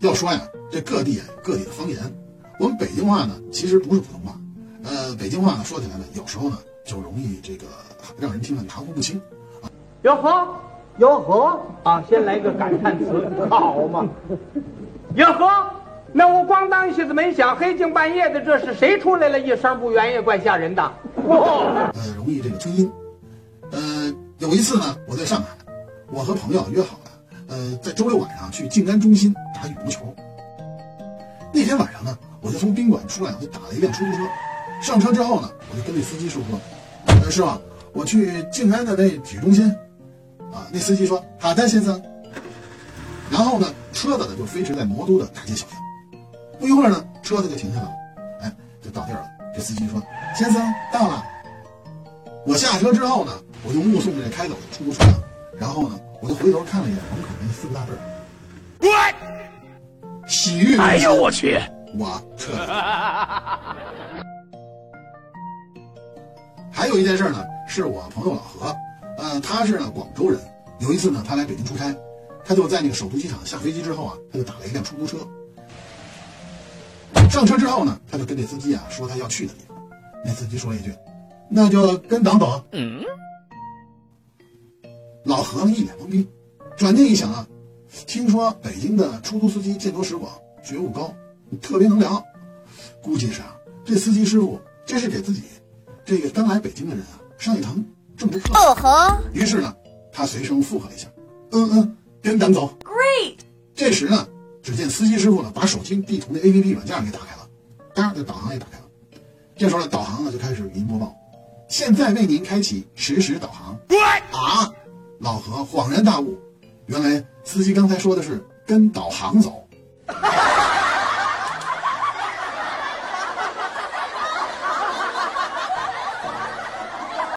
要说呀，这各地啊各地的方言，我们北京话呢其实不是普通话，呃，北京话呢说起来呢，有时候呢就容易这个让人听了含糊不清。哟呵，哟呵啊，先来个感叹词，好嘛？哟呵，那我咣当一下子没响，黑静半夜的，这是谁出来了？一声不圆也怪吓人的。呃，容易这个吞音。呃，有一次呢，我在上海，我和朋友约好了，呃，在周六晚上去静安中心打羽毛球。那天晚上呢，我就从宾馆出来，我就打了一辆出租车。上车之后呢，我就跟那司机说：“呃，师傅，我去静安的那体育中心。”啊，那司机说：“好的，先生。”然后呢，车子呢就飞驰在魔都的大街小巷。不一会儿呢，车子就停下了，哎，就到地儿了。这司机说：“先生，到了。”我下车之后呢，我就目送着开走的出租车，然后呢，我就回头看了一眼门口那四个大字儿“洗浴”。哎呦我去！我撤。还有一件事呢，是我朋友老何，呃，他是呢广州人。有一次呢，他来北京出差，他就在那个首都机场下飞机之后啊，他就打了一辆出租车。上车之后呢，他就跟这司机啊说他要去的地方。那司机说了一句：“那就跟党走。”嗯，老何呢一脸懵逼，转念一想啊，听说北京的出租司机见多识广，觉悟高，特别能聊，估计是啊，这司机师傅这是给自己这个刚来北京的人啊上一堂政治课。哦吼于是呢，他随声附和了一下：“嗯嗯，跟咱走。，Great，这时呢，只见司机师傅呢把手机地图的 APP 软件给打开了，嘎，这导航也打开了。这时候呢，导航呢就开始语音播报：“现在为您开启实时导航。”啊！老何恍然大悟，原来司机刚才说的是跟导航走。